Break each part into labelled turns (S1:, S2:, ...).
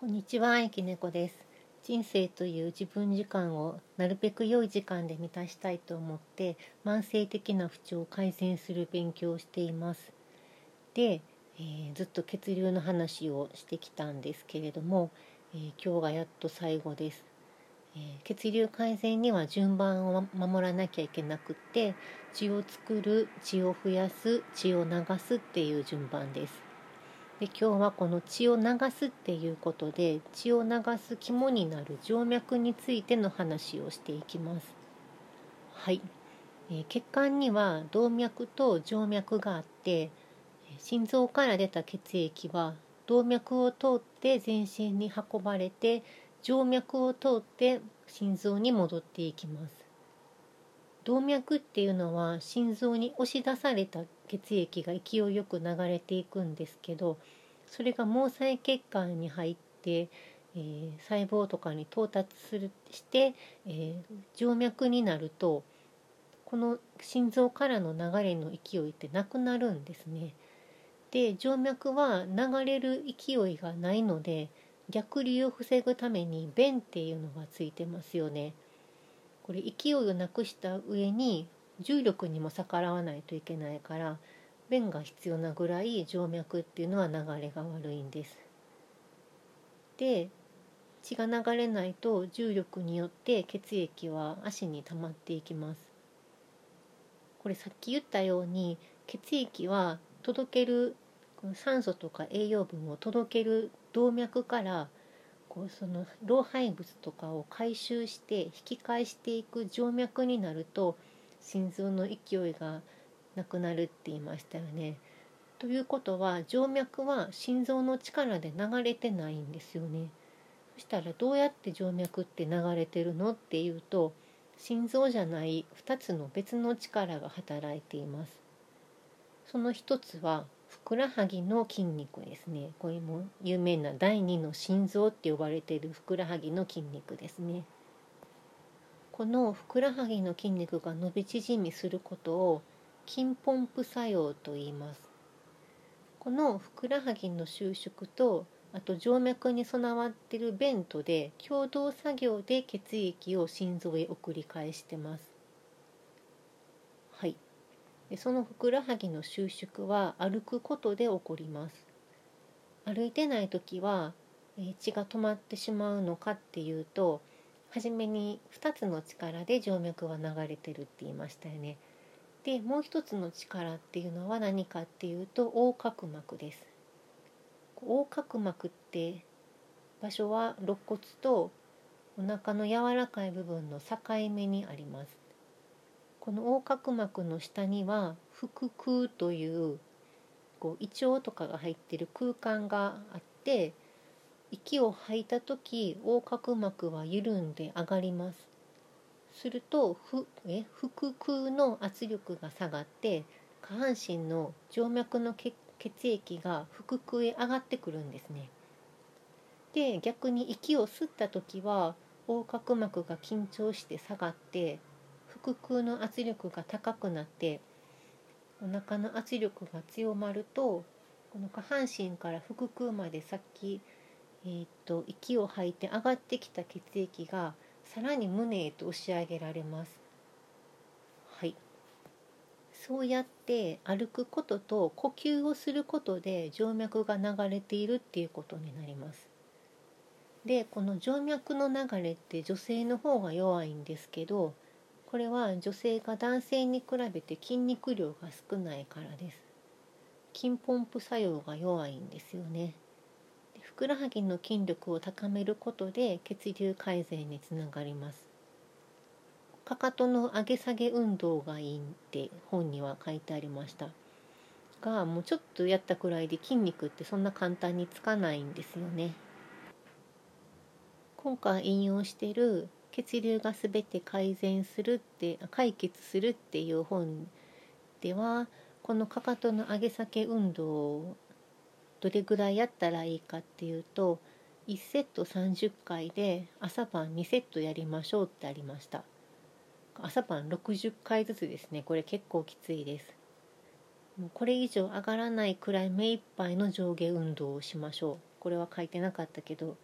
S1: こんにちは、ゆきねこです。人生という自分時間をなるべく良い時間で満たしたいと思って慢性的な不調を改善する勉強をしています。で、えーずっと血流の話をしてきたんですけれども、えー今日がやっと最後です。えー血流改善には順番を守らなきゃいけなくって血を作る血を増やす血を流すっていう順番です。で今日はこの血を流すっていうことで血を流す肝になる静脈についての話をしていきます。はい、えー血管には動脈と静脈があってえ心臓から出た血液は動脈を通って全身に運ばれて静脈を通って心臓に戻っていきます。動脈っていうのは心臓に押し出された血液が勢いよく流れていくんですけどそれが毛細血管に入って、えー細胞とかに到達するして、えー静脈になるとこの心臓からの流れの勢いってなくなるんですね。で静脈は流れる勢いがないので逆流を防ぐために弁っていうのがついてますよね。これ勢いをなくした上に重力にも逆らわないといけないから弁が必要なぐらい静脈っていうのは流れが悪いんです。で血が流れないと重力によって血液は足に溜まっていきます。これさっき言ったように血液は届ける酸素とか栄養分を届ける動脈からこうその老廃物とかを回収して引き返していく静脈になると心臓の勢いがなくなるって言いましたよね。ということは静脈は心臓の力で流れてないんですよね。そしたらどうやって静脈って流れてるのっていうと心臓じゃない2つの別の力が働いています。その一つはふくらはぎの筋肉ですね。これも有名な第二の心臓って呼ばれているふくらはぎの筋肉ですね。このふくらはぎの筋肉が伸び縮みすることを筋ポンプ作用と言います。このふくらはぎの収縮とあと静脈に備わっているベントで共同作業で血液を心臓へ送り返してます。はい。でそのふくらはぎの収縮は歩くことで起こります。歩いてない時は、え血が止まってしまうのかっていうと初めに2つの力で静脈は流れてるって言いましたよね。でもう一つの力っていうのは何かっていうと横隔膜です。横隔膜って場所は肋骨とお腹の柔らかい部分の境目にあります。この横隔膜の下には腹腔というこう胃腸とかが入ってる空間があって息を吐いた時横隔膜は緩んで上がります。するとふえ腹腔の圧力が下がって下半身の静脈の血液が腹腔へ上がってくるんですね。で逆に息を吸った時は横隔膜が緊張して下がって腹腔の圧力が高くなってお腹の圧力が強まるとこの下半身から腹腔までさっき、えー、と息を吐いて上がってきた血液がさらに胸へと押し上げられます。はい。そうやって歩くことと呼吸をすることで静脈が流れているっていうことになります。でこの静脈の流れって女性の方が弱いんですけどこれは女性が男性に比べて筋肉量が少ないからです。筋ポンプ作用が弱いんですよね。ふくらはぎの筋力を高めることで血流改善につながります。かかとの上げ下げ運動がいいって本には書いてありました。がもうちょっとやったくらいで筋肉ってそんな簡単につかないんですよね。今回引用している血流がすべて改善するって解決するっていう本ではこのかかとの上げ下げ運動どれぐらいやったらいいかっていうと1セット30回で朝晩2セットやりましょうってありました。朝晩60回ずつですね。これ結構きついです。もうこれ以上上がらないくらい目いっぱいの上下運動をしましょう。これは書いてなかったけど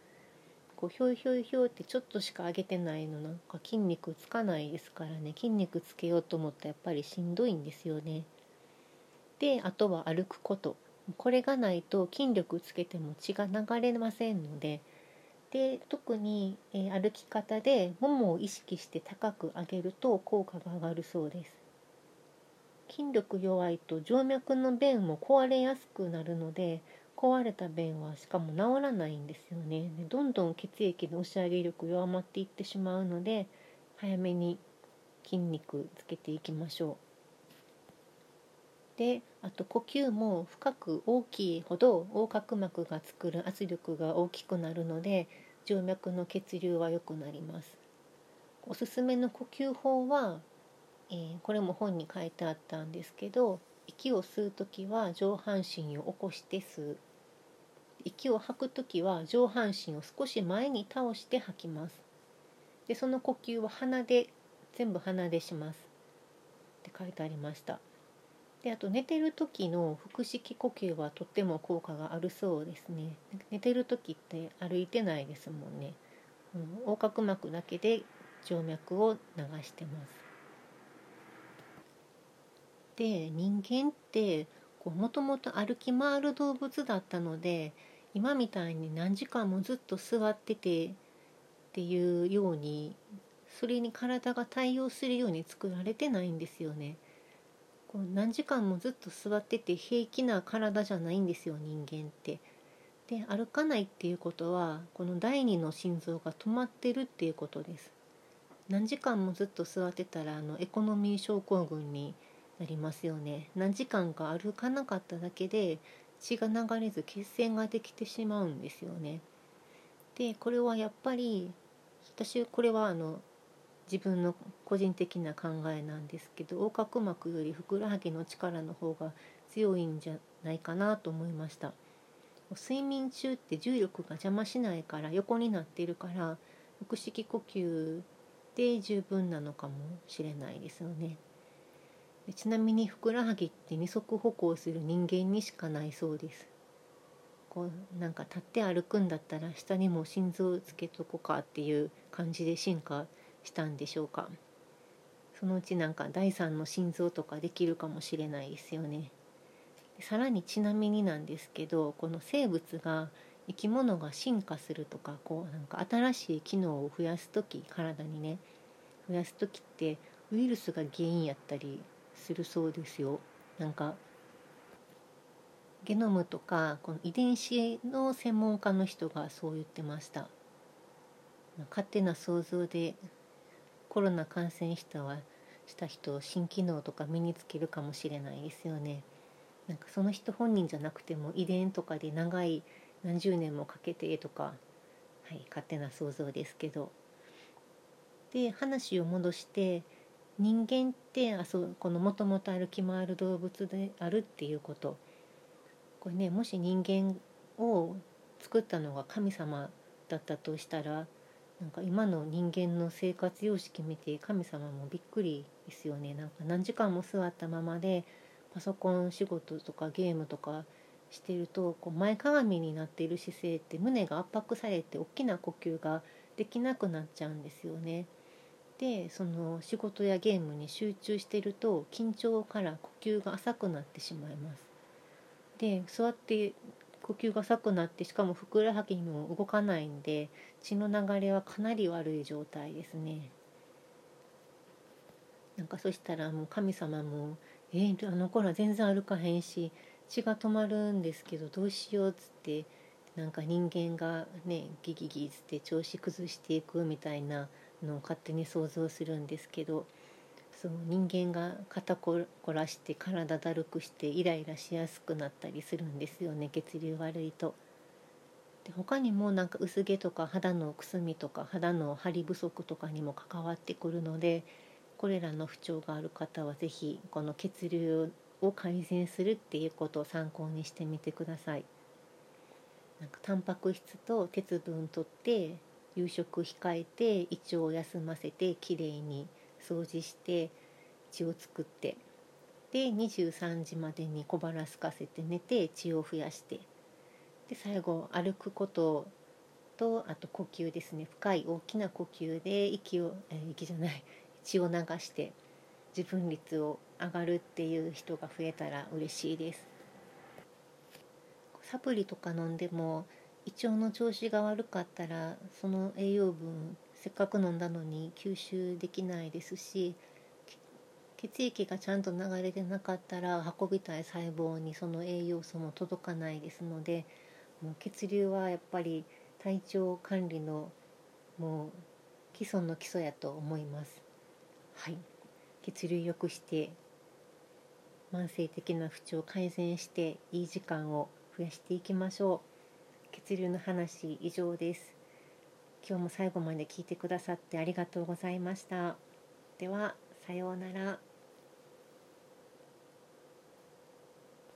S1: こうひょいひょいひょいってちょっとしか上げてないのなんか筋肉つかないですからね。筋肉つけようと思ったらやっぱりしんどいんですよね。であとは歩くこと。これがないと筋力つけても血が流れませんので。で特に、え、歩き方でももを意識して高く上げると効果が上がるそうです。筋力弱いと静脈の弁も壊れやすくなるので壊れた弁はしかも治らないんですよね。でどんどん血液の押し上げ力弱まっていってしまうので早めに筋肉つけていきましょう。であと呼吸も深く大きいほど横隔膜が作る圧力が大きくなるので静脈の血流は良くなります。おすすめの呼吸法は、えー、これも本に書いてあったんですけど息を吸う時は上半身を起こして吸う。息を吐く時は上半身を少し前に倒して吐きます。でその呼吸は鼻で全部鼻でします。って書いてありました。であと寝てる時の腹式呼吸はとっても効果があるそうですね。寝てる時って歩いてないですもんね、うん、横隔膜だけで静脈を流してます。で人間ってもともと歩き回る動物だったので今みたいに何時間もずっと座っててっていうようにそれに体が対応するように作られてないんですよね。こう何時間もずっと座ってて平気な体じゃないんですよ人間って。で歩かないっていうことはこの第二の心臓が止まってるっていうことです。何時間もずっと座ってたらあのエコノミー症候群になりますよね。何時間か歩かなかっただけで血が流れず血栓ができてしまうんですよね。でこれはやっぱり私これはあの自分の個人的な考えなんですけど横隔膜よりふくらはぎの力の方が強いんじゃないかなと思いました。睡眠中って重力が邪魔しないから横になっているから腹式呼吸で十分なのかもしれないですよね。ちなみにふくらはぎって二足歩行する人間にしかないそうです。こうなんか立って歩くんだったら下にも心臓つけとこかっていう感じで進化したんでしょうか。そのうちなんか第三の心臓とかできるかもしれないですよね。さらにちなみになんですけどこの生物が生き物が進化するとかこうなんか新しい機能を増やす時体にね増やす時ってウイルスが原因やったりするそうですよ。なんかゲノムとかこの遺伝子の専門家の人がそう言ってました。勝手な想像でコロナ感染したはした人新機能とか身につけるかもしれないですよね。なんかその人本人じゃなくても遺伝とかで長い何十年もかけてとか、はい、勝手な想像ですけど。で話を戻して人間ってあそうこのもともと歩き回る動物であるっていうことこれねもし人間を作ったのが神様だったとしたらなんか今の人間の生活様式見て神様もびっくりですよねなんか何時間も座ったままでパソコン仕事とかゲームとかしてるとこう前かがみになっている姿勢って胸が圧迫されて大きな呼吸ができなくなっちゃうんですよね。でその仕事やゲームに集中してると緊張から呼吸が浅くなってしまいます。で座って呼吸が浅くなってしかもふくらはぎも動かないんで血の流れはかなり悪い状態ですね。なんかそしたらもう神様も「えー、あの頃は全然歩かへんし血が止まるんですけどどうしよう」っつってなんか人間がねギギギっつって調子崩していくみたいなのを勝手に想像するんですけどそう人間が肩こらして体だるくしてイライラしやすくなったりするんですよね血流悪いと。で他にもなんか薄毛とか肌のくすみとか肌の張り不足とかにも関わってくるのでこれらの不調がある方は是非この血流を改善するっていうことを参考にしてみてください。なんかタンパク質と鉄分とって夕食控えて胃腸を休ませてきれいに掃除して血を作ってで23時までに小腹すかせて寝て血を増やしてで最後歩くこととあと呼吸ですね。深い大きな呼吸で息を、えー、息じゃない血を流して自分率を上がるっていう人が増えたら嬉しいです。サプリとか飲んでも胃腸の調子が悪かったらその栄養分せっかく飲んだのに吸収できないですし血液がちゃんと流れてなかったら運びたい細胞にその栄養素も届かないですのでもう血流はやっぱり体調管理のもう基礎の基礎やと思います。はい。血流良くして慢性的な不調を改善していい時間を増やしていきましょう。血流の話以上です。今日も最後まで聞いてくださってありがとうございました。ではさようなら。